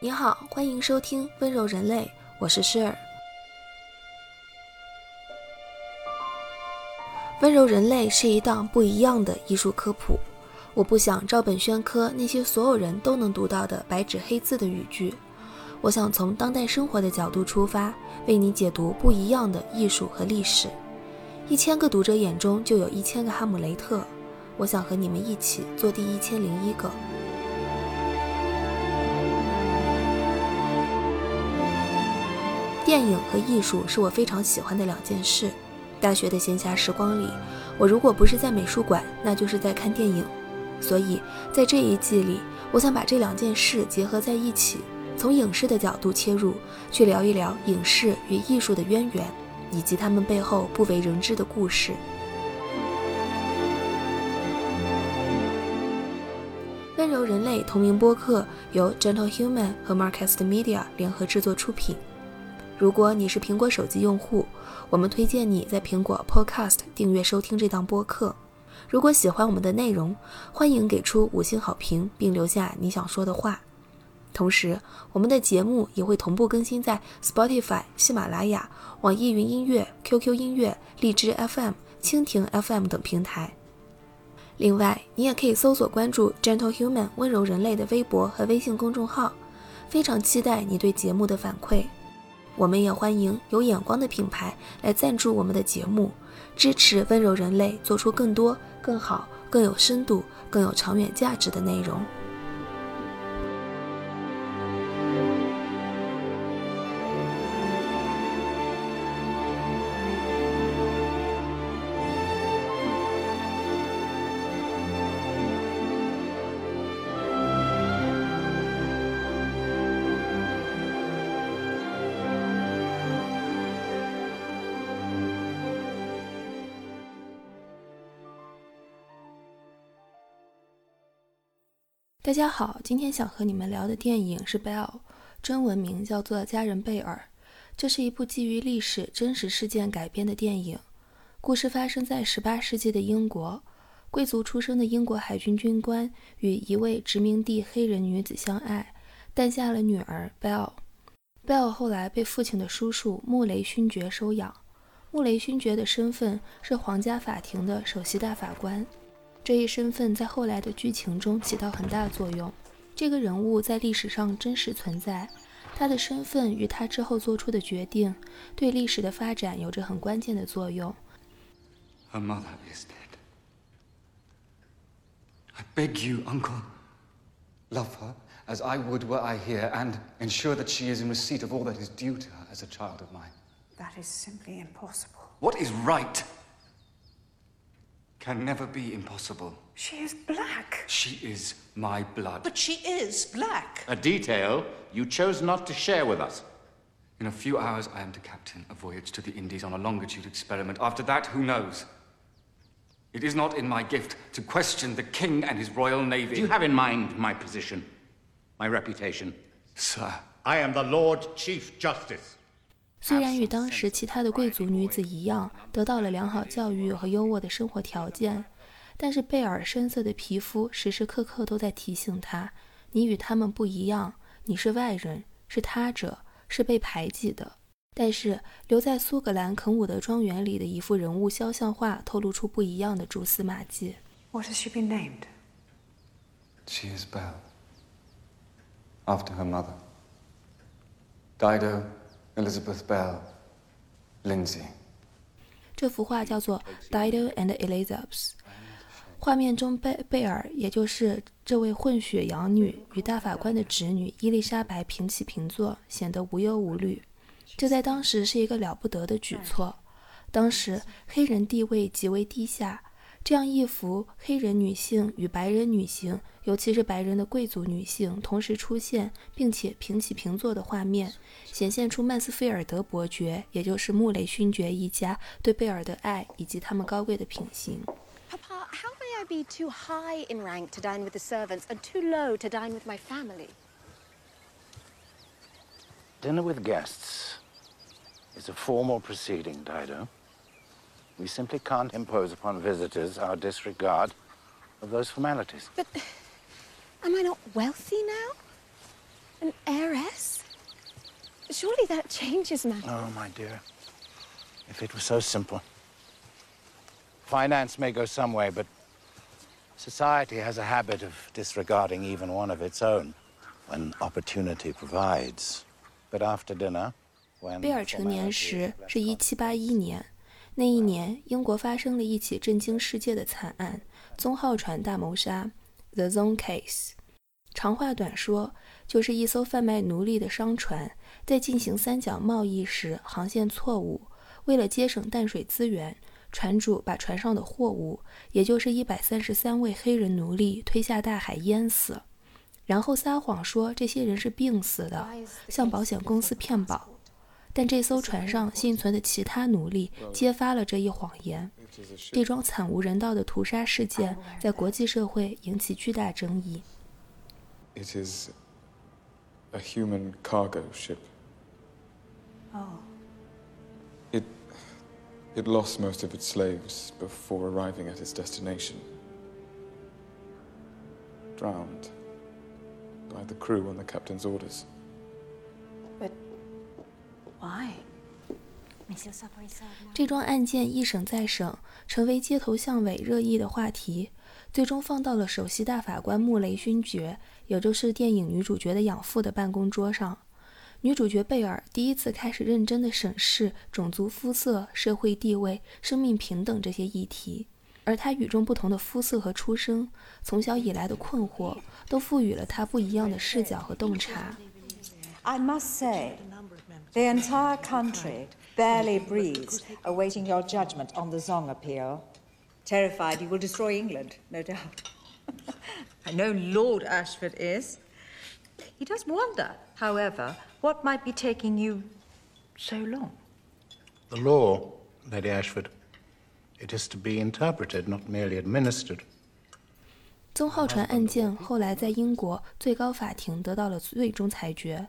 你好，欢迎收听《温柔人类》，我是诗儿。《温柔人类》是一档不一样的艺术科普。我不想照本宣科那些所有人都能读到的白纸黑字的语句，我想从当代生活的角度出发，为你解读不一样的艺术和历史。一千个读者眼中就有一千个哈姆雷特。我想和你们一起做第一千零一个。电影和艺术是我非常喜欢的两件事。大学的闲暇时光里，我如果不是在美术馆，那就是在看电影。所以在这一季里，我想把这两件事结合在一起，从影视的角度切入，去聊一聊影视与艺术的渊源，以及他们背后不为人知的故事。温柔人类同名播客由 Gentle Human 和 Marcast Media 联合制作出品。如果你是苹果手机用户，我们推荐你在苹果 Podcast 订阅收听这档播客。如果喜欢我们的内容，欢迎给出五星好评，并留下你想说的话。同时，我们的节目也会同步更新在 Spotify、喜马拉雅、网易云音乐、QQ 音乐、荔枝 FM、蜻蜓 FM 等平台。另外，你也可以搜索关注 Gentle Human 温柔人类的微博和微信公众号。非常期待你对节目的反馈。我们也欢迎有眼光的品牌来赞助我们的节目，支持温柔人类做出更多、更好、更有深度、更有长远价值的内容。大家好，今天想和你们聊的电影是《Bell》，中文名叫做《家人贝尔》。这是一部基于历史真实事件改编的电影。故事发生在18世纪的英国，贵族出身的英国海军军官与一位殖民地黑人女子相爱，诞下了女儿 Bell。Bell 后来被父亲的叔叔穆雷勋爵收养。穆雷勋爵的身份是皇家法庭的首席大法官。这一身份在后来的剧情中起到很大作用。这个人物在历史上真实存在，他的身份与他之后做出的决定，对历史的发展有着很关键的作用。Her mother is dead. I beg you, uncle, love her as I would were I here, and ensure that she is in receipt of all that is due to her as a child of mine. That is simply impossible. What is right? Can never be impossible. She is black. She is my blood. But she is black. A detail you chose not to share with us. In a few hours, I am to captain a voyage to the Indies on a longitude experiment. After that, who knows? It is not in my gift to question the king and his royal navy. Do you have in mind my position, my reputation? Sir. I am the Lord Chief Justice. 虽然与当时其他的贵族女子一样，得到了良好教育和优渥的生活条件，但是贝尔深色的皮肤时时刻刻都在提醒她：你与他们不一样，你是外人，是他者，是被排挤的。但是留在苏格兰肯伍德庄园里的一幅人物肖像画，透露出不一样的蛛丝马迹。What has she been named? She is Belle, after her mother. Dido. Elizabeth Bell, Lindsay。这幅画叫做《Dido and Elizabeth》。画面中，贝贝尔，也就是这位混血养女，与大法官的侄女伊丽莎白平起平坐，显得无忧无虑。这在当时是一个了不得的举措。当时黑人地位极为低下。这样一幅黑人女性与白人女性，尤其是白人的贵族女性同时出现，并且平起平坐的画面，显现出曼斯菲尔德伯爵，也就是穆雷勋爵一家对贝尔的爱以及他们高贵的品行。Papa, how may I be too high in rank to dine with the servants and too low to dine with my family? Dinner with guests is a formal proceeding, Dido. We simply can't impose upon visitors our disregard of those formalities. But am I not wealthy now? An heiress? Surely that changes matters. Oh, my dear. If it were so simple. Finance may go some way, but society has a habit of disregarding even one of its own when opportunity provides. But after dinner, when 贝尔成年时是一七八一年， 那一年英国发生了一起震惊世界的惨案——宗号船大谋杀 （The Zone Case）。长话短说，就是一艘贩卖奴隶的商船在进行三角贸易时航线错误，为了节省淡水资源，船主把船上的货物，也就是一百三十三位黑人奴隶推下大海淹死，然后撒谎说这些人是病死的，向保险公司骗保。但这艘船上幸存的其他奴隶揭发了这一谎言。这桩惨无人道的屠杀事件在国际社会引起巨大争议。It is a human cargo ship. Oh. It it lost most of its slaves before arriving at its destination. Drowned by the crew on the captain's orders. Why? 这桩案件一审再审，成为街头巷尾热议的话题，最终放到了首席大法官穆雷勋爵，也就是电影女主角的养父的办公桌上。女主角贝尔第一次开始认真地审视种族肤色、社会地位、生命平等这些议题，而她与众不同的肤色和出生，从小以来的困惑，都赋予了她不一样的视角和洞察。I must say, the entire country barely breathes, awaiting your judgment on the Zong appeal. Terrified you will destroy England, no doubt. I know Lord Ashford is. He does wonder, however, what might be taking you so long. The law, Lady Ashford, it is to be interpreted, not merely administered. 宗浩船案件后来在英国最高法庭得到了最终裁决，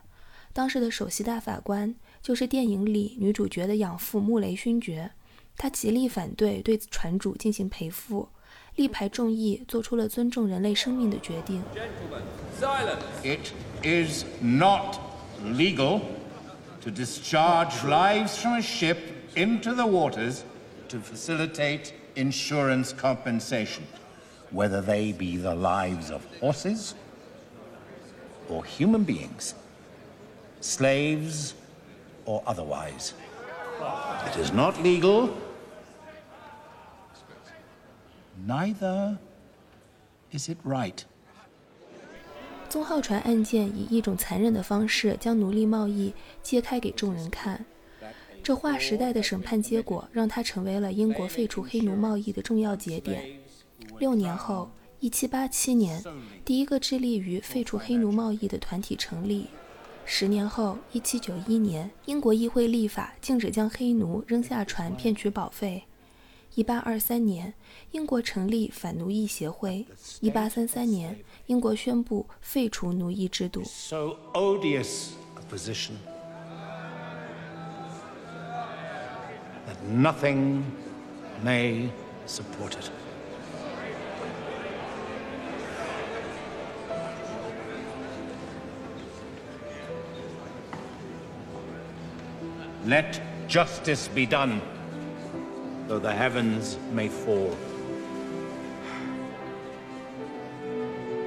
当时的首席大法官就是电影里女主角的养父穆雷勋爵，他极力反对对船主进行赔付，力排众议，做出了尊重人类生命的决定。It is not legal to discharge lives from a ship into the waters to facilitate insurance compensation, whether they be the lives of horses or human beings, slaves or otherwise. It is not legal. Neither is it right. 宗浩传案件以一种残忍的方式将奴隶贸易揭开给众人看，这划时代的审判结果让他成为了英国废除黑奴贸易的重要节点。六年后，1787年，第一个致力于废除黑奴贸易的团体成立。十年后，1791年，英国议会立法禁止将黑奴扔下船骗取保费。1823年，英国成立反奴役协会。1833年，英国宣布废除奴役制度。So odious a position that nothing may support it. Let justice be done, though the heavens may fall.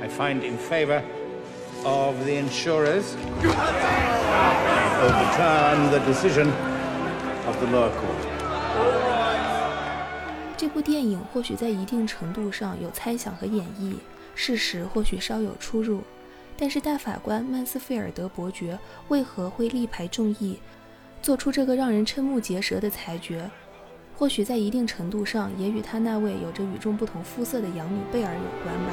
I find in favor of the insurers overturn the decision of the lower court. 这部电影或许在一定程度上有猜想和演绎，事实或许稍有出入，但是大法官曼斯菲尔德伯爵为何会力排众议，做出这个让人瞠目结舌的裁决？或许在一定程度上也与他那位有着与众不同肤色的养女贝尔有关吧。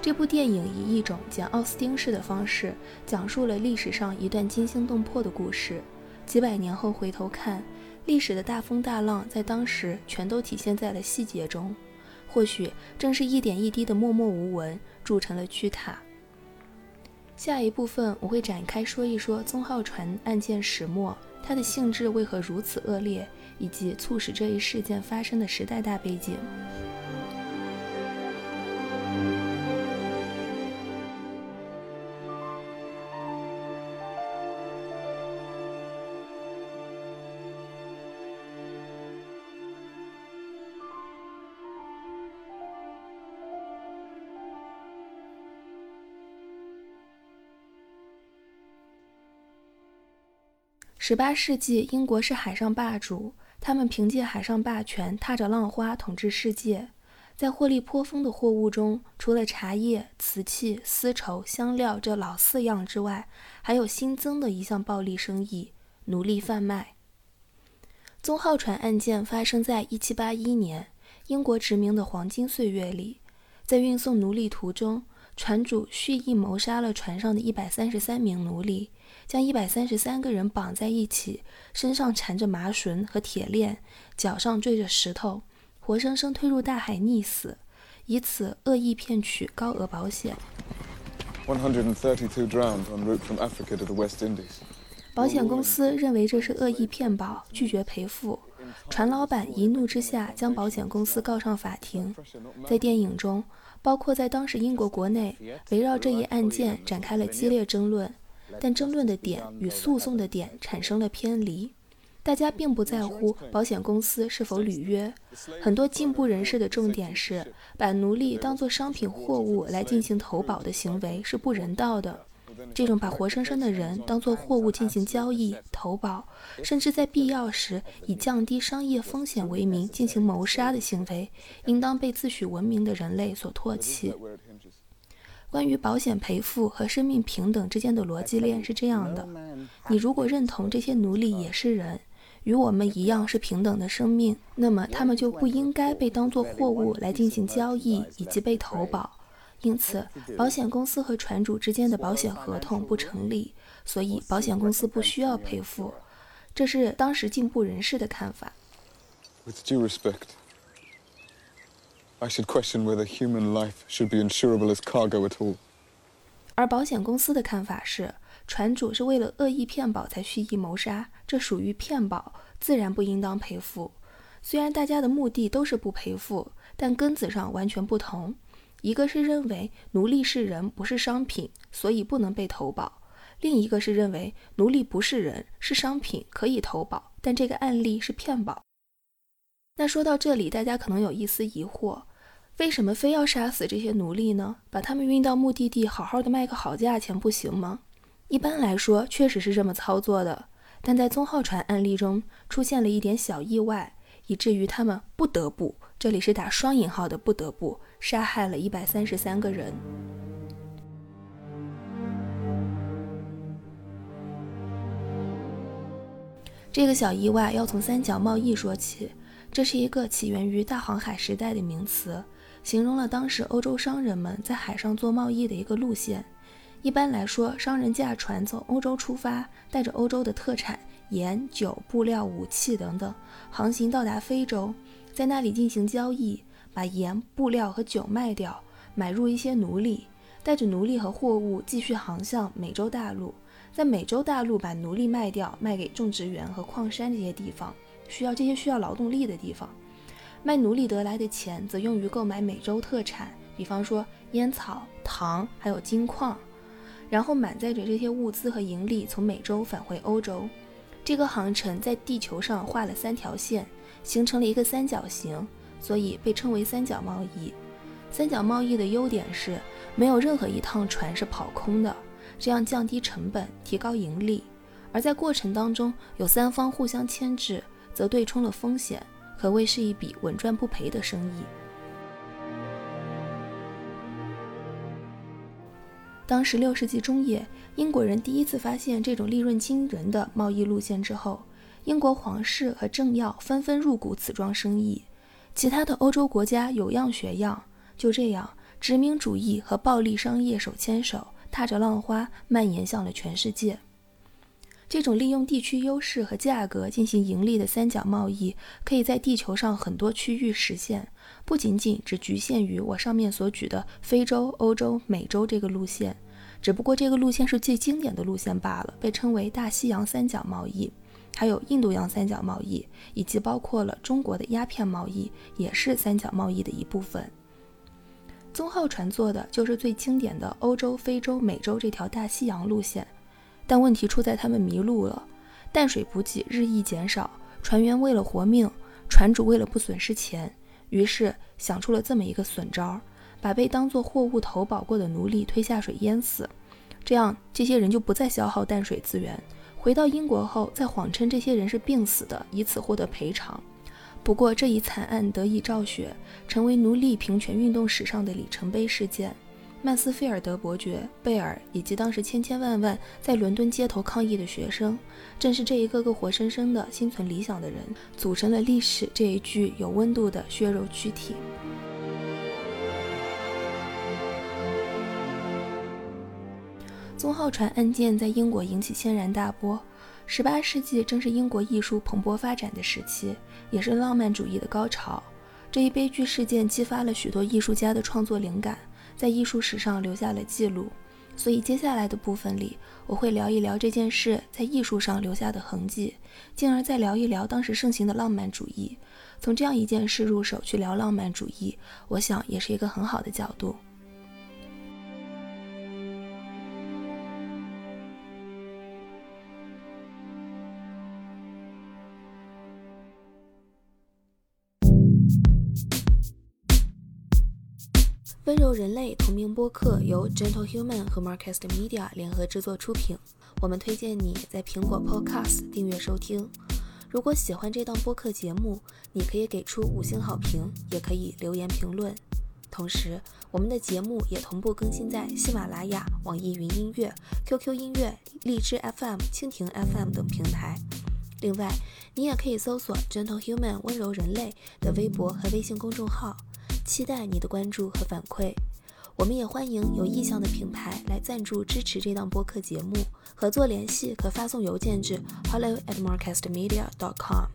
这部电影以一种简·奥斯汀式的方式，讲述了历史上一段惊心动魄的故事。几百年后回头看，历史的大风大浪在当时全都体现在了细节中。或许正是一点一滴的默默无闻，铸成了巨塔。下一部分我会展开说一说宗浩传案件始末，它的性质为何如此恶劣，以及促使这一事件发生的时代大背景。十八世纪，英国是海上霸主，他们凭借海上霸权，踏着浪花统治世界。在获利颇丰的货物中，除了茶叶、瓷器、丝绸、香料这老四样之外，还有新增的一项暴利生意——奴隶贩卖。宗浩船案件发生在1781年，英国殖民的黄金岁月里，在运送奴隶途中，船主蓄意谋杀了船上的一百三十三名奴隶，将一百三十三个人绑在一起，身上缠着麻绳和铁链，脚上坠着石头。活生生推入大海溺死，以此恶意骗取高额保险 one hundred and thirty two drowned on root from africa to the west indies。保险公司认为这是恶意骗保，拒绝赔付。船老板一怒之下将保险公司告上法庭。在电影中，包括在当时英国国内，围绕这一案件展开了激烈争论，但争论的点与诉讼的点产生了偏离。大家并不在乎保险公司是否履约，很多进步人士的重点是把奴隶当作商品货物来进行投保的行为是不人道的。这种把活生生的人当作货物进行交易、投保，甚至在必要时以降低商业风险为名进行谋杀的行为，应当被自诩文明的人类所唾弃。关于保险赔付和生命平等之间的逻辑链是这样的：你如果认同这些奴隶也是人。与我们一样是平等的生命，那么他们就不应该被当作货物来进行交易以及被投保。因此，保险公司和船主之间的保险合同不成立，所以保险公司不需要赔付。这是当时进步人士的看法。With due respect, I should question whether human life should be insurable as cargo at all. 而保险公司的看法是。船主是为了恶意骗保才蓄意谋杀，这属于骗保，自然不应当赔付。虽然大家的目的都是不赔付，但根子上完全不同。一个是认为奴隶是人，不是商品，所以不能被投保；另一个是认为奴隶不是人，是商品，可以投保，但这个案例是骗保。那说到这里，大家可能有一丝疑惑：为什么非要杀死这些奴隶呢？把他们运到目的地，好好的卖个好价钱，不行吗？一般来说，确实是这么操作的，但在宗浩船案例中出现了一点小意外，以至于他们不得不（这里是打双引号的不得不）杀害了一百三十三个人。这个小意外要从三角贸易说起，这是一个起源于大航海时代的名词，形容了当时欧洲商人们在海上做贸易的一个路线。一般来说，商人驾船从欧洲出发，带着欧洲的特产盐、酒、布料、武器等等，航行到达非洲，在那里进行交易，把盐、布料和酒卖掉，买入一些奴隶，带着奴隶和货物继续航向美洲大陆，在美洲大陆把奴隶卖掉，卖给种植园和矿山这些地方，需要这些需要劳动力的地方，卖奴隶得来的钱则用于购买美洲特产，比方说烟草、糖，还有金矿。然后满载着这些物资和盈利从美洲返回欧洲，这个航程在地球上画了三条线，形成了一个三角形，所以被称为三角贸易。三角贸易的优点是没有任何一趟船是跑空的，这样降低成本，提高盈利；而在过程当中有三方互相牵制，则对冲了风险，可谓是一笔稳赚不赔的生意。当十六世纪中叶，英国人第一次发现这种利润惊人的贸易路线之后，英国皇室和政要纷纷入股此桩生意，其他的欧洲国家有样学样。就这样，殖民主义和暴力商业手牵手，踏着浪花蔓延向了全世界。这种利用地区优势和价格进行盈利的三角贸易，可以在地球上很多区域实现。不仅仅只局限于我上面所举的非洲、欧洲、美洲这个路线，只不过这个路线是最经典的路线罢了，被称为大西洋三角贸易。还有印度洋三角贸易，以及包括了中国的鸦片贸易，也是三角贸易的一部分。宗浩船做的就是最经典的欧洲、非洲、美洲这条大西洋路线，但问题出在他们迷路了，淡水补给日益减少，船员为了活命，船主为了不损失钱。于是想出了这么一个损招，把被当作货物投保过的奴隶推下水淹死，这样这些人就不再消耗淡水资源，回到英国后再谎称这些人是病死的，以此获得赔偿。不过这一惨案得以昭雪，成为奴隶平权运动史上的里程碑事件。曼斯菲尔德伯爵、贝尔以及当时千千万万在伦敦街头抗议的学生，正是这一个个活生生的心存理想的人，组成了历史这一具有温度的血肉躯体。宗浩船案件在英国引起轩然大波。十八世纪正是英国艺术蓬勃发展的时期，也是浪漫主义的高潮。这一悲剧事件激发了许多艺术家的创作灵感。在艺术史上留下了记录，所以接下来的部分里，我会聊一聊这件事在艺术上留下的痕迹，进而再聊一聊当时盛行的浪漫主义。从这样一件事入手去聊浪漫主义，我想也是一个很好的角度。类同名播客由 Gentle Human 和 Marcast Media 联合制作出品。我们推荐你在苹果 Podcast 订阅收听。如果喜欢这档播客节目，你可以给出五星好评，也可以留言评论。同时，我们的节目也同步更新在喜马拉雅、网易云音乐、QQ 音乐、荔枝 FM、蜻蜓 FM 等平台。另外，你也可以搜索 Gentle Human 温柔人类的微博和微信公众号。期待你的关注和反馈，我们也欢迎有意向的品牌来赞助支持这档播客节目。合作联系可发送邮件至 hello at marcastmedia dot com。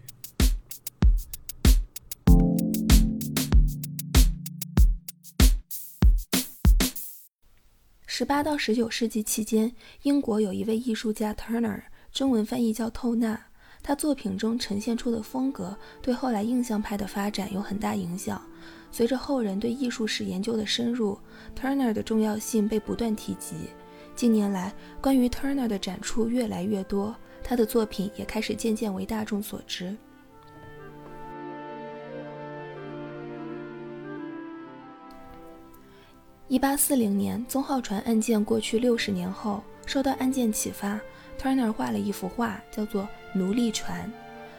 十八到十九世纪期间，英国有一位艺术家 Turner，中文翻译叫透纳，他作品中呈现出的风格对后来印象派的发展有很大影响。随着后人对艺术史研究的深入，Turner 的重要性被不断提及。近年来，关于 Turner 的展出越来越多，他的作品也开始渐渐为大众所知。一八四零年，宗浩传案件过去六十年后，受到案件启发，Turner 画了一幅画，叫做《奴隶船》。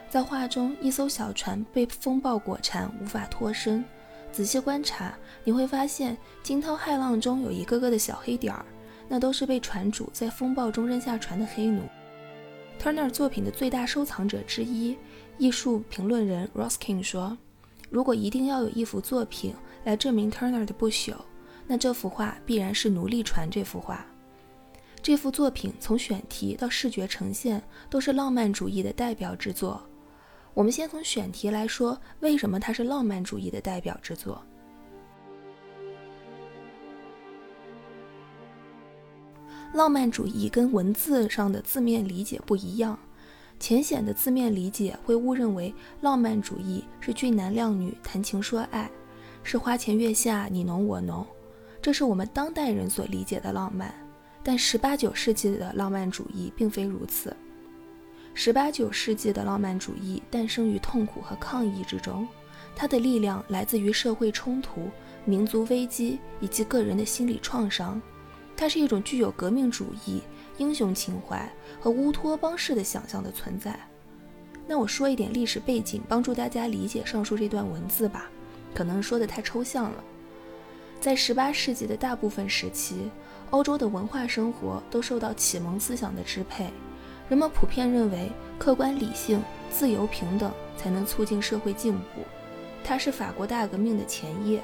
在画中，一艘小船被风暴裹缠，无法脱身。仔细观察，你会发现惊涛骇浪中有一个个的小黑点儿，那都是被船主在风暴中扔下船的黑奴。Turner 作品的最大收藏者之一，艺术评论人 Roskin 说：“如果一定要有一幅作品来证明 Turner 的不朽，那这幅画必然是《奴隶船》这幅画。这幅作品从选题到视觉呈现，都是浪漫主义的代表之作。”我们先从选题来说，为什么它是浪漫主义的代表之作？浪漫主义跟文字上的字面理解不一样，浅显的字面理解会误认为浪漫主义是俊男靓女谈情说爱，是花前月下你侬我侬，这是我们当代人所理解的浪漫。但十八九世纪的浪漫主义并非如此。十八九世纪的浪漫主义诞生于痛苦和抗议之中，它的力量来自于社会冲突、民族危机以及个人的心理创伤。它是一种具有革命主义、英雄情怀和乌托邦式的想象的存在。那我说一点历史背景，帮助大家理解上述这段文字吧，可能说的太抽象了。在十八世纪的大部分时期，欧洲的文化生活都受到启蒙思想的支配。人们普遍认为，客观理性、自由平等才能促进社会进步。它是法国大革命的前夜，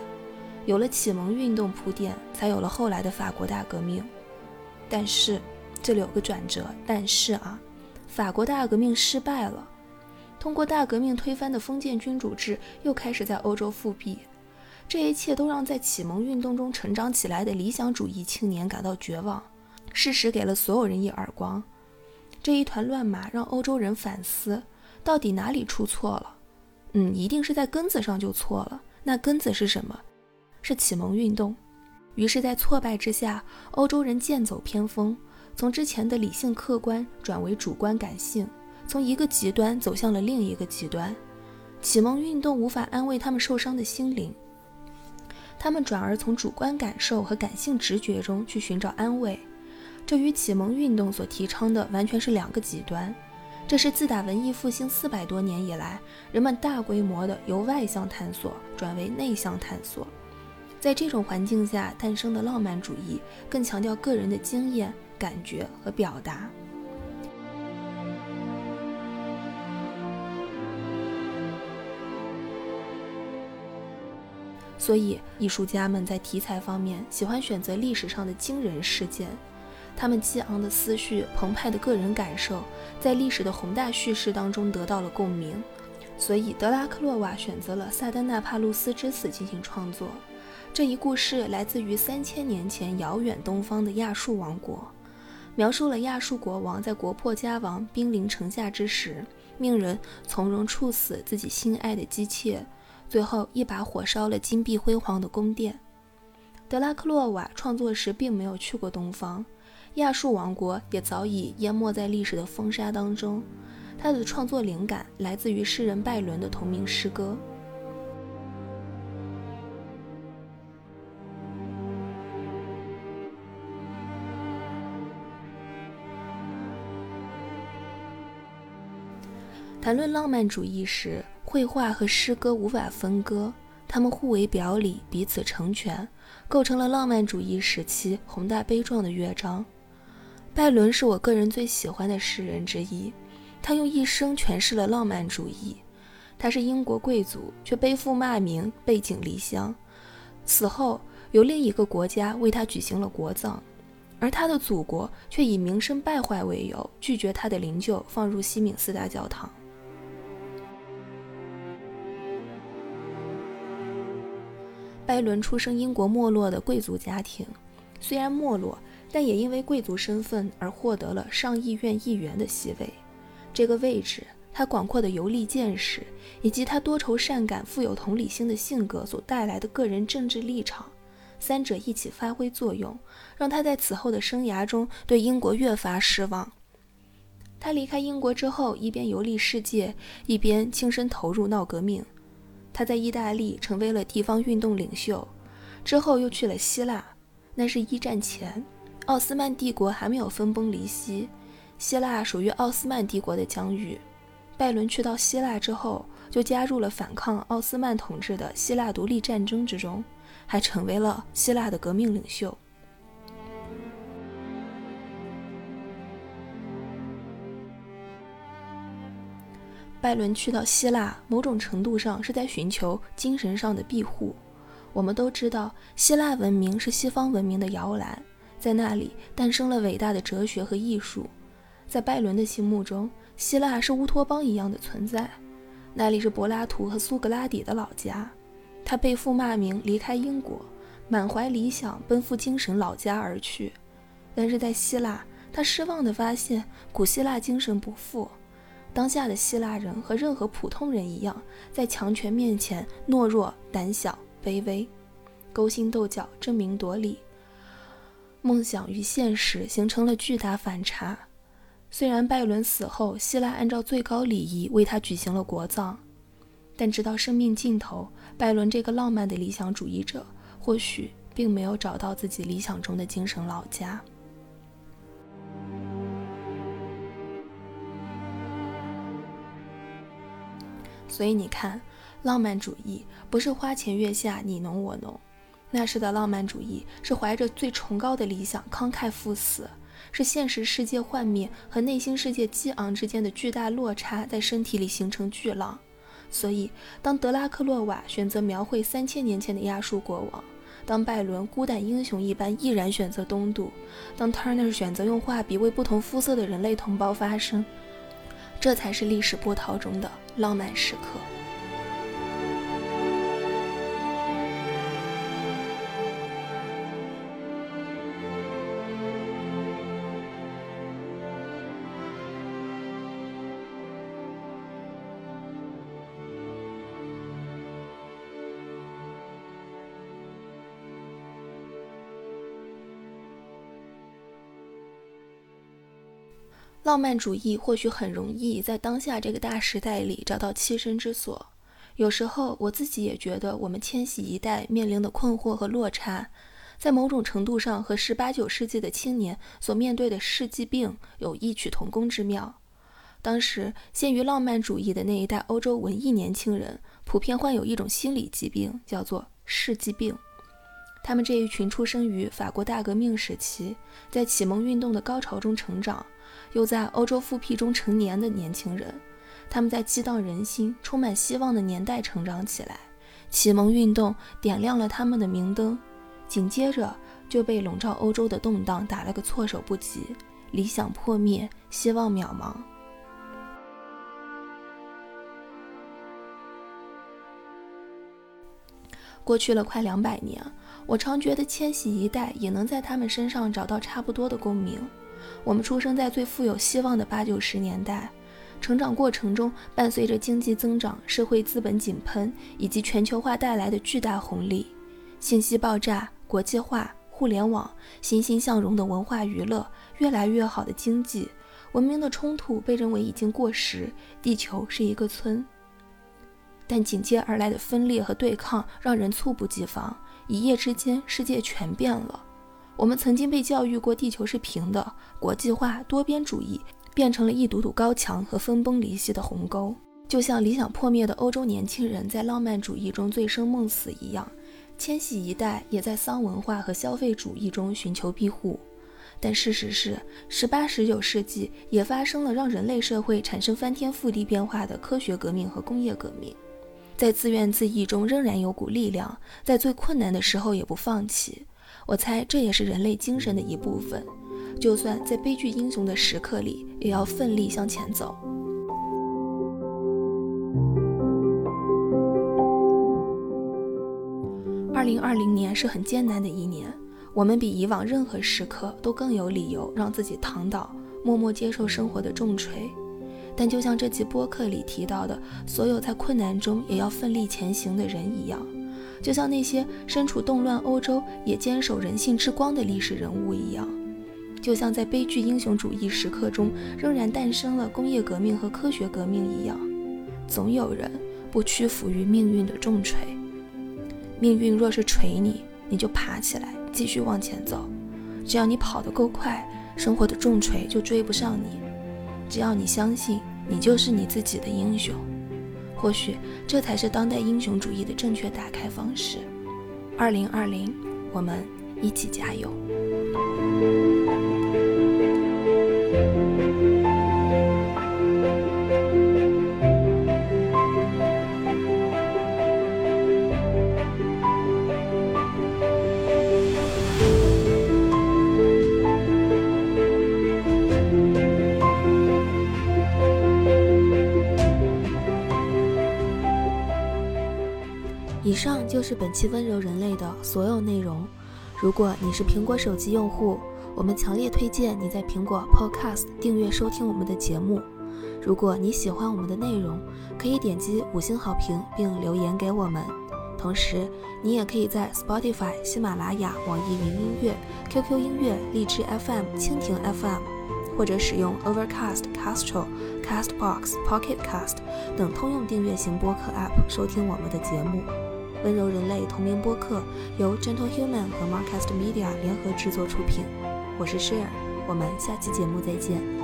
有了启蒙运动铺垫，才有了后来的法国大革命。但是，这里有个转折。但是啊，法国大革命失败了，通过大革命推翻的封建君主制又开始在欧洲复辟。这一切都让在启蒙运动中成长起来的理想主义青年感到绝望。事实给了所有人一耳光。这一团乱麻让欧洲人反思，到底哪里出错了？嗯，一定是在根子上就错了。那根子是什么？是启蒙运动。于是，在挫败之下，欧洲人剑走偏锋，从之前的理性客观转为主观感性，从一个极端走向了另一个极端。启蒙运动无法安慰他们受伤的心灵，他们转而从主观感受和感性直觉中去寻找安慰。这与启蒙运动所提倡的完全是两个极端。这是自打文艺复兴四百多年以来，人们大规模的由外向探索转为内向探索。在这种环境下诞生的浪漫主义，更强调个人的经验、感觉和表达。所以，艺术家们在题材方面喜欢选择历史上的惊人事件，他们激昂的思绪、澎湃的个人感受，在历史的宏大叙事当中得到了共鸣。所以，德拉克洛瓦选择了萨丹纳帕路斯之死进行创作。这一故事来自于三千年前遥远东方的亚述王国，描述了亚述国王在国破家亡、兵临城下之时，命人从容处死自己心爱的姬妾。最后一把火烧了金碧辉煌的宫殿。德拉克洛瓦创作时并没有去过东方，亚述王国也早已淹没在历史的风沙当中。他的创作灵感来自于诗人拜伦的同名诗歌。谈论浪漫主义时，绘画和诗歌无法分割，他们互为表里，彼此成全，构成了浪漫主义时期宏大悲壮的乐章。拜伦是我个人最喜欢的诗人之一，他用一生诠释了浪漫主义。他是英国贵族，却背负骂名，背井离乡，死后由另一个国家为他举行了国葬，而他的祖国却以名声败坏为由，拒绝他的灵柩放入西敏寺大教堂。拜伦出生英国没落的贵族家庭，虽然没落，但也因为贵族身份而获得了上议院议员的席位。这个位置，他广阔的游历见识，以及他多愁善感、富有同理心的性格所带来的个人政治立场，三者一起发挥作用，让他在此后的生涯中对英国越发失望。他离开英国之后，一边游历世界，一边亲身投入闹革命。他在意大利成为了地方运动领袖，之后又去了希腊。那是一战前，奥斯曼帝国还没有分崩离析，希腊属于奥斯曼帝国的疆域。拜伦去到希腊之后，就加入了反抗奥斯曼统治的希腊独立战争之中，还成为了希腊的革命领袖。拜伦去到希腊，某种程度上是在寻求精神上的庇护。我们都知道，希腊文明是西方文明的摇篮，在那里诞生了伟大的哲学和艺术。在拜伦的心目中，希腊是乌托邦一样的存在，那里是柏拉图和苏格拉底的老家。他背负骂名离开英国，满怀理想奔赴精神老家而去。但是在希腊，他失望地发现古希腊精神不复。当下的希腊人和任何普通人一样，在强权面前懦弱、胆小、卑微，勾心斗角、争名夺利，梦想与现实形成了巨大反差。虽然拜伦死后，希腊按照最高礼仪为他举行了国葬，但直到生命尽头，拜伦这个浪漫的理想主义者，或许并没有找到自己理想中的精神老家。所以你看，浪漫主义不是花前月下你侬我侬，那时的浪漫主义是怀着最崇高的理想慷慨赴死，是现实世界幻灭和内心世界激昂之间的巨大落差在身体里形成巨浪。所以，当德拉克洛瓦选择描绘三千年前的亚述国王，当拜伦孤胆英雄一般毅然选择东渡，当 Turner 选择用画笔为不同肤色的人类同胞发声。这才是历史波涛中的浪漫时刻。浪漫主义或许很容易在当下这个大时代里找到栖身之所。有时候我自己也觉得，我们千禧一代面临的困惑和落差，在某种程度上和十八九世纪的青年所面对的世纪病有异曲同工之妙。当时陷于浪漫主义的那一代欧洲文艺年轻人，普遍患有一种心理疾病，叫做世纪病。他们这一群出生于法国大革命时期，在启蒙运动的高潮中成长，又在欧洲复辟中成年的年轻人，他们在激荡人心、充满希望的年代成长起来。启蒙运动点亮了他们的明灯，紧接着就被笼罩欧洲的动荡打了个措手不及，理想破灭，希望渺茫。过去了快两百年，我常觉得千禧一代也能在他们身上找到差不多的共鸣。我们出生在最富有希望的八九十年代。成长过程中，伴随着经济增长、社会资本井喷以及全球化带来的巨大红利，信息爆炸、国际化、互联网、欣欣向荣的文化娱乐、越来越好的经济、文明的冲突被认为已经过时，地球是一个村。但紧接而来的分裂和对抗让人猝不及防，一夜之间，世界全变了。我们曾经被教育过地球是平的，国际化、多边主义。变成了一堵堵高墙和分崩离析的鸿沟，就像理想破灭的欧洲年轻人在浪漫主义中醉生梦死一样，千禧一代也在丧文化和消费主义中寻求庇护。但事实是，十八、十九世纪也发生了让人类社会产生翻天覆地变化的科学革命和工业革命，在自怨自艾中仍然有股力量，在最困难的时候也不放弃。我猜这也是人类精神的一部分。就算在悲剧英雄的时刻里，也要奋力向前走。二零二零年是很艰难的一年，我们比以往任何时刻都更有理由让自己躺倒，默默接受生活的重锤。但就像这期播客里提到的，所有在困难中也要奋力前行的人一样，就像那些身处动乱欧洲也坚守人性之光的历史人物一样。就像在悲剧英雄主义时刻中，仍然诞生了工业革命和科学革命一样，总有人不屈服于命运的重锤。命运若是锤你，你就爬起来，继续往前走。只要你跑得够快，生活的重锤就追不上你。只要你相信，你就是你自己的英雄。或许这才是当代英雄主义的正确打开方式。二零二零，我们一起加油！以上就是本期温柔人类的所有内容。如果你是苹果手机用户，我们强烈推荐你在苹果 Podcast 订阅收听我们的节目。如果你喜欢我们的内容，可以点击五星好评并留言给我们。同时，你也可以在 Spotify、喜马拉雅、网易云音乐、QQ 音乐、荔枝 FM、蜻蜓 FM，或者使用 Overcast、Castro、Castbox、Pocket Cast 等通用订阅型播客 App 收听我们的节目。温柔人类同名播客由 Gentle Human 和 Marcast Media 联合制作出品。我是 Share，我们下期节目再见。